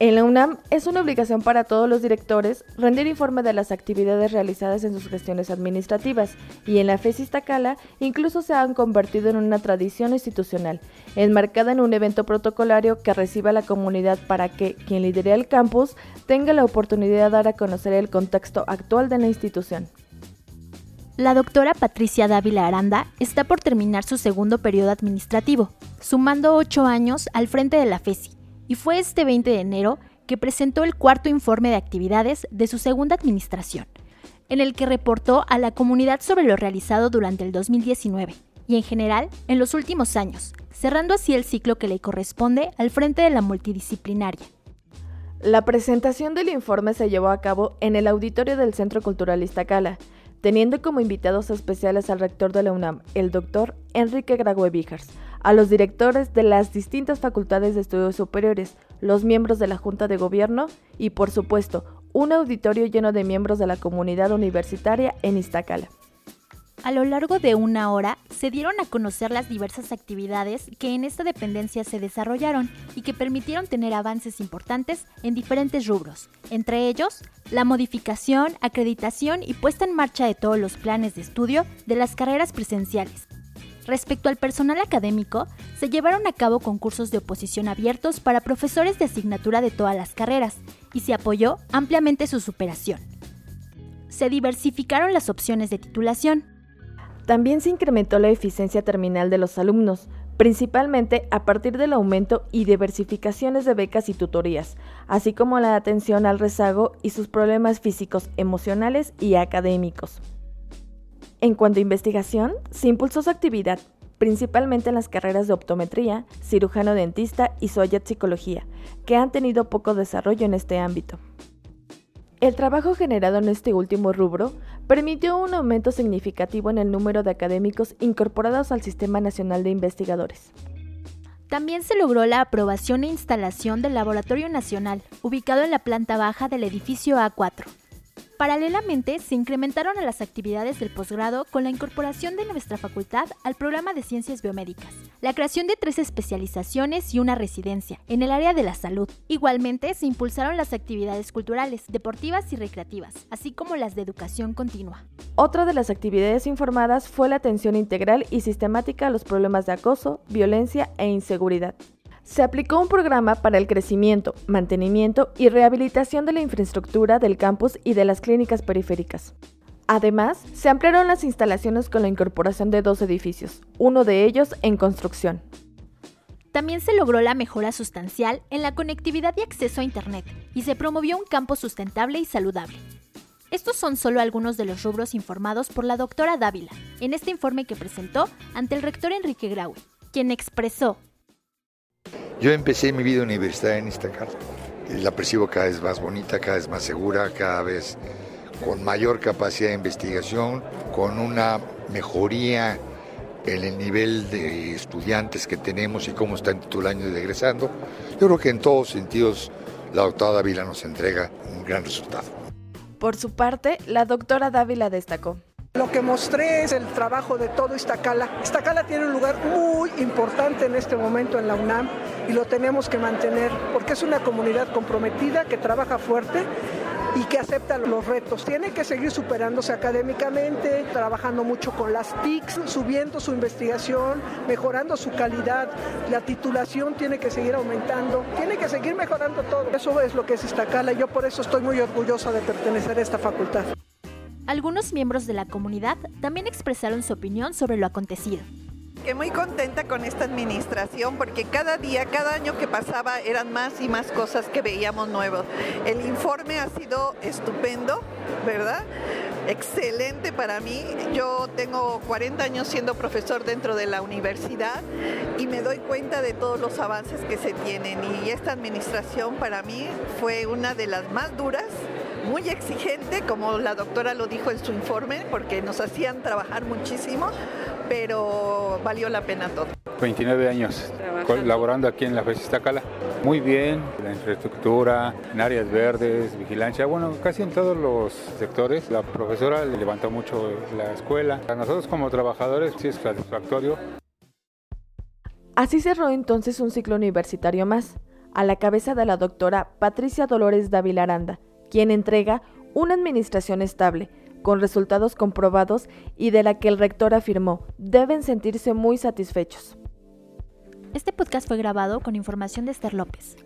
En la UNAM es una obligación para todos los directores rendir informe de las actividades realizadas en sus gestiones administrativas y en la FES Iztacala incluso se han convertido en una tradición institucional, enmarcada en un evento protocolario que reciba la comunidad para que quien lidere el campus tenga la oportunidad de dar a conocer el contexto actual de la institución. La doctora Patricia Dávila Aranda está por terminar su segundo periodo administrativo, sumando ocho años al frente de la FESI y fue este 20 de enero que presentó el cuarto informe de actividades de su segunda administración, en el que reportó a la comunidad sobre lo realizado durante el 2019 y en general en los últimos años, cerrando así el ciclo que le corresponde al frente de la multidisciplinaria. La presentación del informe se llevó a cabo en el auditorio del Centro Cultural Iztacala, teniendo como invitados especiales al rector de la UNAM, el doctor Enrique Grague a los directores de las distintas facultades de estudios superiores, los miembros de la Junta de Gobierno y, por supuesto, un auditorio lleno de miembros de la comunidad universitaria en Iztacala. A lo largo de una hora se dieron a conocer las diversas actividades que en esta dependencia se desarrollaron y que permitieron tener avances importantes en diferentes rubros, entre ellos la modificación, acreditación y puesta en marcha de todos los planes de estudio de las carreras presenciales. Respecto al personal académico, se llevaron a cabo concursos de oposición abiertos para profesores de asignatura de todas las carreras y se apoyó ampliamente su superación. Se diversificaron las opciones de titulación, también se incrementó la eficiencia terminal de los alumnos, principalmente a partir del aumento y diversificaciones de becas y tutorías, así como la atención al rezago y sus problemas físicos, emocionales y académicos. En cuanto a investigación, se impulsó su actividad, principalmente en las carreras de optometría, cirujano dentista y Soyat Psicología, que han tenido poco desarrollo en este ámbito. El trabajo generado en este último rubro permitió un aumento significativo en el número de académicos incorporados al Sistema Nacional de Investigadores. También se logró la aprobación e instalación del Laboratorio Nacional, ubicado en la planta baja del edificio A4. Paralelamente, se incrementaron las actividades del posgrado con la incorporación de nuestra facultad al programa de ciencias biomédicas, la creación de tres especializaciones y una residencia en el área de la salud. Igualmente, se impulsaron las actividades culturales, deportivas y recreativas, así como las de educación continua. Otra de las actividades informadas fue la atención integral y sistemática a los problemas de acoso, violencia e inseguridad se aplicó un programa para el crecimiento, mantenimiento y rehabilitación de la infraestructura del campus y de las clínicas periféricas. Además, se ampliaron las instalaciones con la incorporación de dos edificios, uno de ellos en construcción. También se logró la mejora sustancial en la conectividad y acceso a Internet, y se promovió un campo sustentable y saludable. Estos son solo algunos de los rubros informados por la doctora Dávila en este informe que presentó ante el rector Enrique Graue, quien expresó yo empecé mi vida universitaria en Iztacala. La percibo cada vez más bonita, cada vez más segura, cada vez con mayor capacidad de investigación, con una mejoría en el nivel de estudiantes que tenemos y cómo está en todo el año de egresando. Yo creo que en todos sentidos la doctora Dávila nos entrega un gran resultado. Por su parte, la doctora Dávila destacó. Lo que mostré es el trabajo de todo Iztacala. Iztacala tiene un lugar muy importante en este momento en la UNAM y lo tenemos que mantener porque es una comunidad comprometida que trabaja fuerte y que acepta los retos. Tiene que seguir superándose académicamente, trabajando mucho con las TICs, subiendo su investigación, mejorando su calidad. La titulación tiene que seguir aumentando, tiene que seguir mejorando todo. Eso es lo que es Iztacala y yo por eso estoy muy orgullosa de pertenecer a esta facultad. Algunos miembros de la comunidad también expresaron su opinión sobre lo acontecido. Que muy contenta con esta administración porque cada día, cada año que pasaba eran más y más cosas que veíamos nuevos. El informe ha sido estupendo, ¿verdad? Excelente para mí. Yo tengo 40 años siendo profesor dentro de la universidad y me doy cuenta de todos los avances que se tienen y esta administración para mí fue una de las más duras muy exigente, como la doctora lo dijo en su informe, porque nos hacían trabajar muchísimo, pero valió la pena todo. 29 años colaborando aquí en la FES Cala. Muy bien, la infraestructura, en áreas verdes, vigilancia, bueno, casi en todos los sectores. La profesora le levantó mucho la escuela. A nosotros como trabajadores sí es satisfactorio. Así cerró entonces un ciclo universitario más a la cabeza de la doctora Patricia Dolores Dávila Aranda, quien entrega una administración estable, con resultados comprobados y de la que el rector afirmó deben sentirse muy satisfechos. Este podcast fue grabado con información de Esther López.